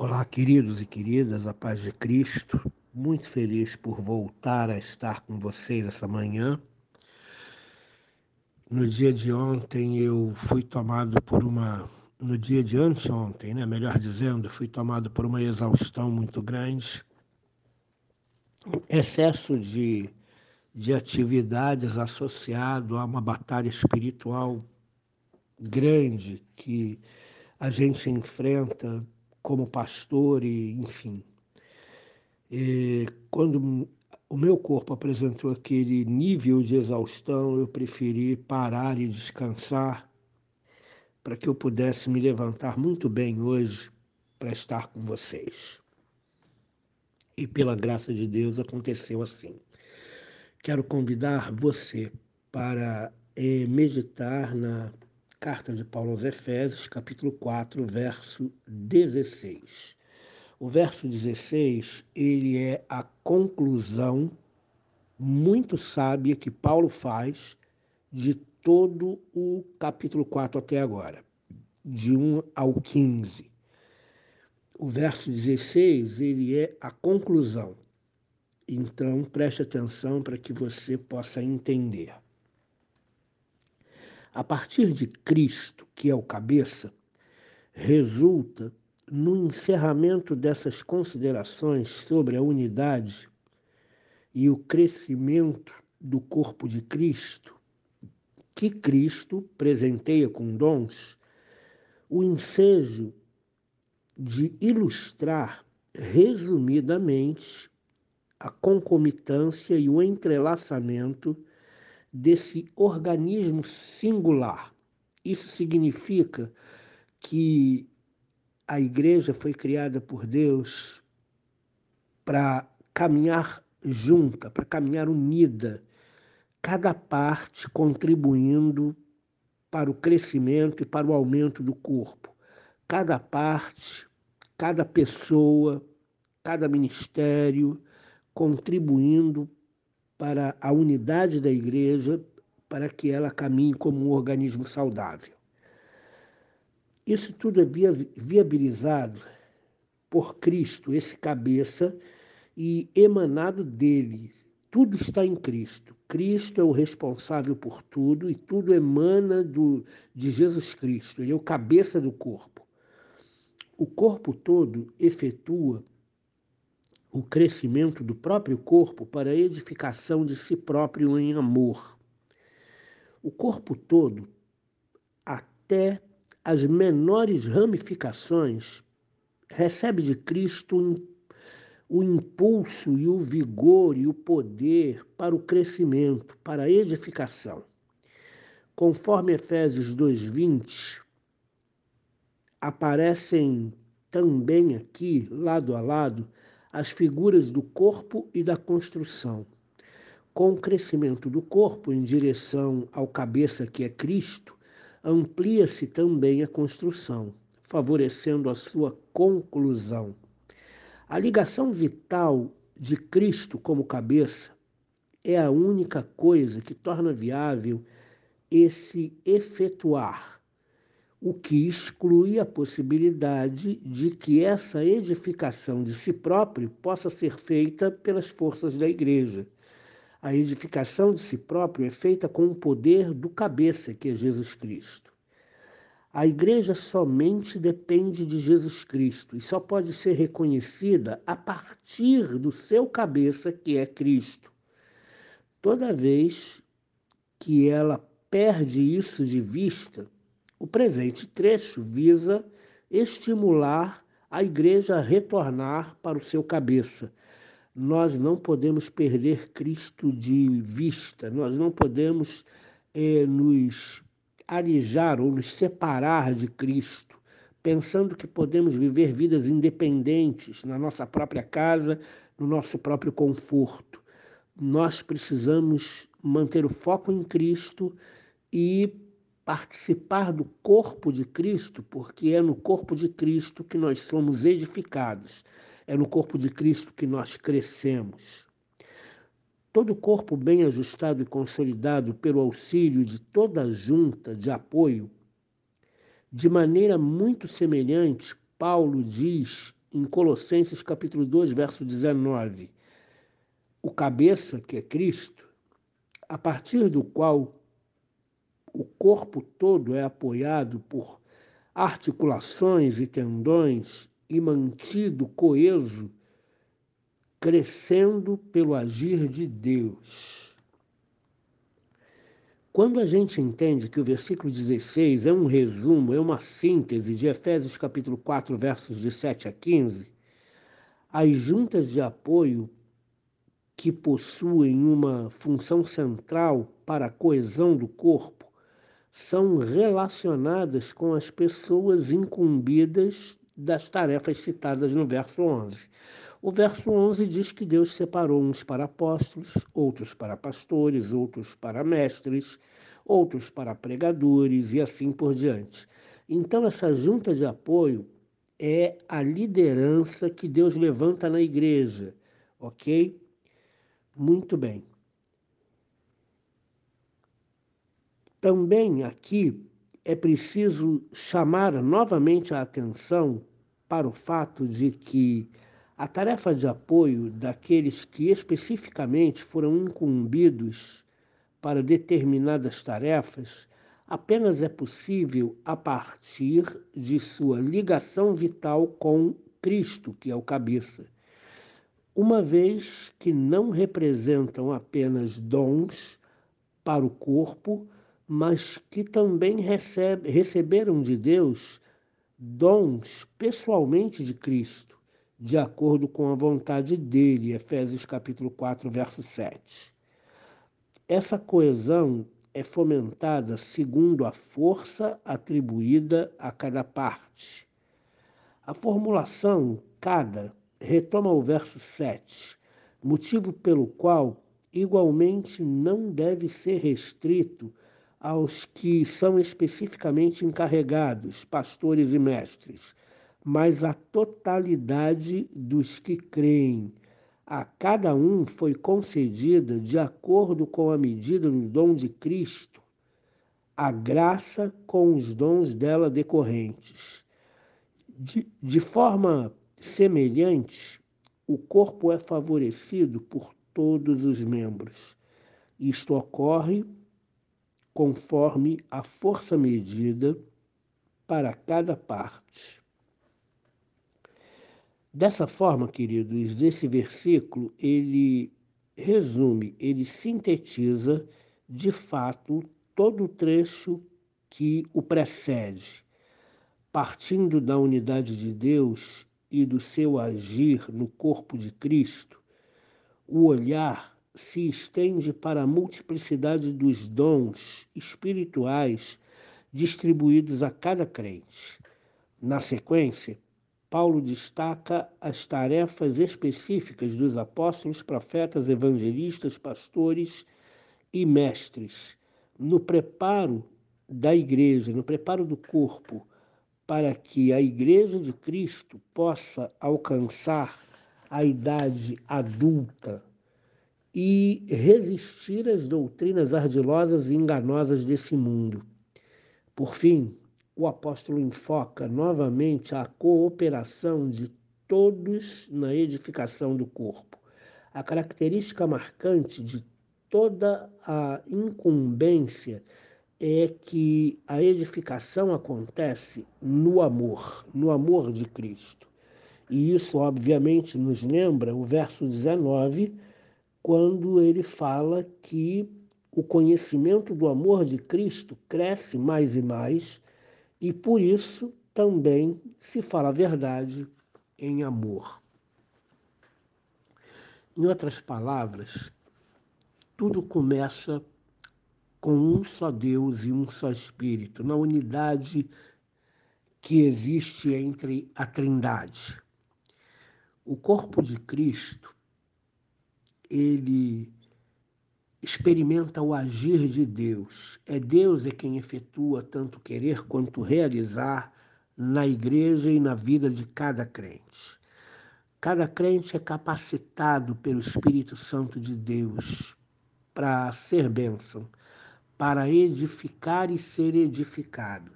Olá, queridos e queridas, a paz de Cristo. Muito feliz por voltar a estar com vocês essa manhã. No dia de ontem eu fui tomado por uma. No dia de anteontem, né? melhor dizendo, fui tomado por uma exaustão muito grande, excesso de, de atividades associado a uma batalha espiritual grande que a gente enfrenta como pastor e enfim. E quando o meu corpo apresentou aquele nível de exaustão, eu preferi parar e descansar para que eu pudesse me levantar muito bem hoje para estar com vocês. E pela graça de Deus aconteceu assim. Quero convidar você para eh, meditar na Carta de Paulo aos Efésios, capítulo 4, verso 16. O verso 16, ele é a conclusão muito sábia que Paulo faz de todo o capítulo 4 até agora, de 1 ao 15. O verso 16, ele é a conclusão. Então, preste atenção para que você possa entender. A partir de Cristo, que é o cabeça, resulta no encerramento dessas considerações sobre a unidade e o crescimento do corpo de Cristo, que Cristo presenteia com dons, o ensejo de ilustrar resumidamente a concomitância e o entrelaçamento desse organismo singular. Isso significa que a igreja foi criada por Deus para caminhar junta, para caminhar unida, cada parte contribuindo para o crescimento e para o aumento do corpo. Cada parte, cada pessoa, cada ministério contribuindo para a unidade da igreja, para que ela caminhe como um organismo saudável. Isso tudo é viabilizado por Cristo, esse cabeça, e emanado dele. Tudo está em Cristo. Cristo é o responsável por tudo e tudo emana do, de Jesus Cristo. Ele é o cabeça do corpo. O corpo todo efetua o crescimento do próprio corpo para a edificação de si próprio em amor. O corpo todo, até as menores ramificações, recebe de Cristo o impulso e o vigor e o poder para o crescimento, para a edificação. Conforme Efésios 2:20, aparecem também aqui, lado a lado, as figuras do corpo e da construção. Com o crescimento do corpo em direção ao cabeça que é Cristo, amplia-se também a construção, favorecendo a sua conclusão. A ligação vital de Cristo como cabeça é a única coisa que torna viável esse efetuar o que exclui a possibilidade de que essa edificação de si próprio possa ser feita pelas forças da igreja. A edificação de si próprio é feita com o poder do cabeça, que é Jesus Cristo. A igreja somente depende de Jesus Cristo e só pode ser reconhecida a partir do seu cabeça, que é Cristo. Toda vez que ela perde isso de vista, o presente trecho visa estimular a igreja a retornar para o seu cabeça. Nós não podemos perder Cristo de vista, nós não podemos é, nos alijar ou nos separar de Cristo, pensando que podemos viver vidas independentes na nossa própria casa, no nosso próprio conforto. Nós precisamos manter o foco em Cristo e participar do corpo de Cristo, porque é no corpo de Cristo que nós somos edificados, é no corpo de Cristo que nós crescemos. Todo corpo bem ajustado e consolidado pelo auxílio de toda junta de apoio, de maneira muito semelhante, Paulo diz em Colossenses capítulo 2, verso 19. O cabeça, que é Cristo, a partir do qual o corpo todo é apoiado por articulações e tendões e mantido coeso, crescendo pelo agir de Deus. Quando a gente entende que o versículo 16 é um resumo, é uma síntese de Efésios capítulo 4, versos de 7 a 15, as juntas de apoio que possuem uma função central para a coesão do corpo são relacionadas com as pessoas incumbidas das tarefas citadas no verso 11. O verso 11 diz que Deus separou uns para apóstolos, outros para pastores, outros para mestres, outros para pregadores e assim por diante. Então, essa junta de apoio é a liderança que Deus levanta na igreja, ok? Muito bem. Também aqui é preciso chamar novamente a atenção para o fato de que a tarefa de apoio daqueles que especificamente foram incumbidos para determinadas tarefas apenas é possível a partir de sua ligação vital com Cristo, que é o cabeça. Uma vez que não representam apenas dons para o corpo, mas que também recebe, receberam de Deus dons pessoalmente de Cristo de acordo com a vontade dele, Efésios capítulo 4, verso 7. Essa coesão é fomentada segundo a força atribuída a cada parte. A formulação cada retoma o verso 7, motivo pelo qual igualmente não deve ser restrito aos que são especificamente encarregados, pastores e mestres, mas a totalidade dos que creem. A cada um foi concedida, de acordo com a medida do dom de Cristo, a graça com os dons dela decorrentes. De, de forma semelhante, o corpo é favorecido por todos os membros. Isto ocorre conforme a força medida para cada parte. Dessa forma, queridos, esse versículo ele resume, ele sintetiza de fato todo o trecho que o precede, partindo da unidade de Deus e do seu agir no corpo de Cristo, o olhar se estende para a multiplicidade dos dons espirituais distribuídos a cada crente. Na sequência, Paulo destaca as tarefas específicas dos apóstolos, profetas, evangelistas, pastores e mestres no preparo da igreja, no preparo do corpo, para que a igreja de Cristo possa alcançar a idade adulta e resistir às doutrinas ardilosas e enganosas desse mundo. Por fim, o apóstolo enfoca novamente a cooperação de todos na edificação do corpo. A característica marcante de toda a incumbência é que a edificação acontece no amor, no amor de Cristo. E isso, obviamente, nos lembra o verso 19, quando ele fala que o conhecimento do amor de Cristo cresce mais e mais e por isso também se fala a verdade em amor. Em outras palavras, tudo começa com um só Deus e um só Espírito, na unidade que existe entre a Trindade. O corpo de Cristo, ele experimenta o agir de Deus. É Deus é quem efetua tanto querer quanto realizar na igreja e na vida de cada crente. Cada crente é capacitado pelo Espírito Santo de Deus para ser bênção, para edificar e ser edificado.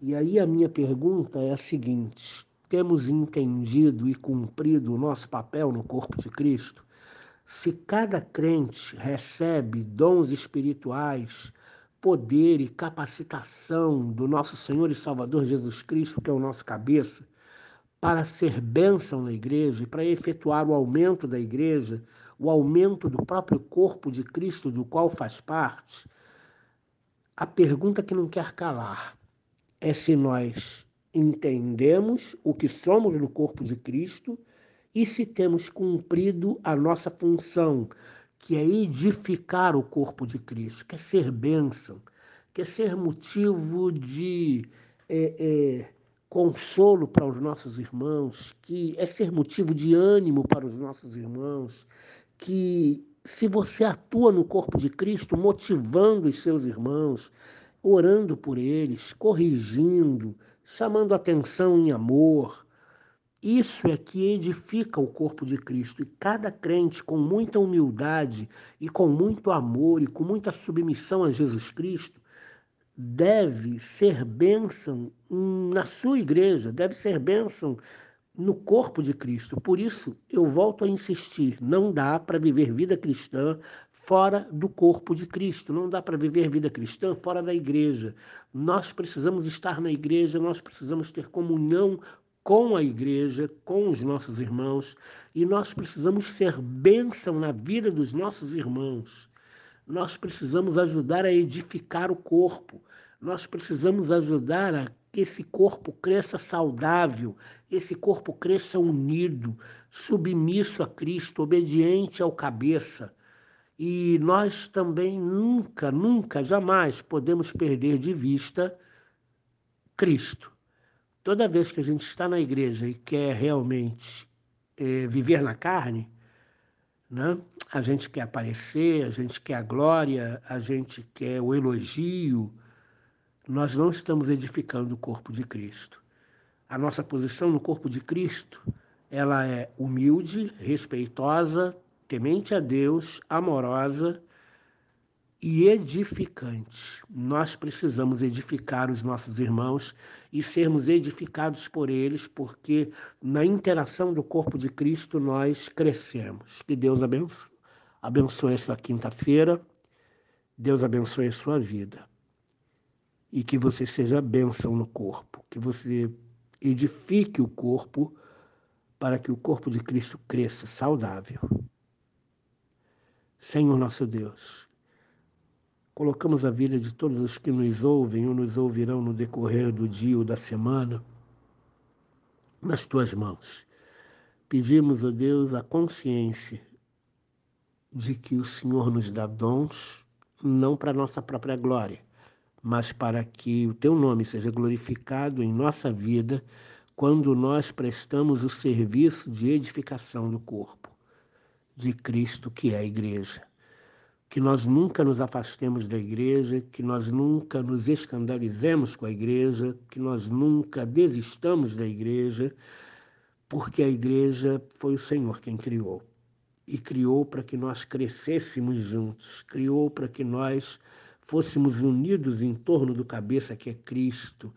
E aí a minha pergunta é a seguinte: temos entendido e cumprido o nosso papel no corpo de Cristo? Se cada crente recebe dons espirituais, poder e capacitação do nosso Senhor e Salvador Jesus Cristo, que é o nosso cabeça, para ser bênção na igreja e para efetuar o aumento da igreja, o aumento do próprio corpo de Cristo, do qual faz parte, a pergunta que não quer calar é se nós entendemos o que somos no corpo de Cristo e se temos cumprido a nossa função, que é edificar o corpo de Cristo, que é ser bênção, que é ser motivo de é, é, consolo para os nossos irmãos, que é ser motivo de ânimo para os nossos irmãos, que se você atua no corpo de Cristo, motivando os seus irmãos, orando por eles, corrigindo, chamando atenção em amor, isso é que edifica o corpo de Cristo. E cada crente, com muita humildade e com muito amor e com muita submissão a Jesus Cristo, deve ser bênção na sua igreja, deve ser bênção no corpo de Cristo. Por isso, eu volto a insistir: não dá para viver vida cristã fora do corpo de Cristo, não dá para viver vida cristã fora da igreja. Nós precisamos estar na igreja, nós precisamos ter comunhão com a igreja, com os nossos irmãos, e nós precisamos ser bênção na vida dos nossos irmãos. Nós precisamos ajudar a edificar o corpo. Nós precisamos ajudar a que esse corpo cresça saudável, esse corpo cresça unido, submisso a Cristo, obediente ao cabeça. E nós também nunca, nunca, jamais podemos perder de vista Cristo. Toda vez que a gente está na igreja e quer realmente é, viver na carne, né? a gente quer aparecer, a gente quer a glória, a gente quer o elogio, nós não estamos edificando o corpo de Cristo. A nossa posição no corpo de Cristo, ela é humilde, respeitosa, temente a Deus, amorosa e edificante. Nós precisamos edificar os nossos irmãos e sermos edificados por eles, porque na interação do corpo de Cristo nós crescemos. Que Deus abençoe, abençoe a sua quinta-feira, Deus abençoe a sua vida. E que você seja bênção no corpo, que você edifique o corpo para que o corpo de Cristo cresça saudável. Senhor nosso Deus, Colocamos a vida de todos os que nos ouvem ou nos ouvirão no decorrer do dia ou da semana nas tuas mãos. Pedimos, ó Deus, a consciência de que o Senhor nos dá dons não para nossa própria glória, mas para que o teu nome seja glorificado em nossa vida quando nós prestamos o serviço de edificação do corpo de Cristo, que é a igreja que nós nunca nos afastemos da igreja, que nós nunca nos escandalizemos com a igreja, que nós nunca desistamos da igreja, porque a igreja foi o Senhor quem criou. E criou para que nós crescêssemos juntos, criou para que nós fôssemos unidos em torno do cabeça que é Cristo,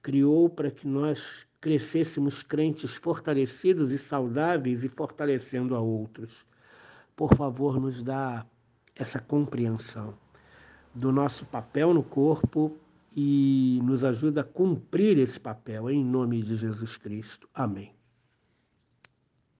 criou para que nós crescêssemos crentes fortalecidos e saudáveis e fortalecendo a outros. Por favor, nos dá essa compreensão do nosso papel no corpo e nos ajuda a cumprir esse papel em nome de Jesus Cristo. Amém.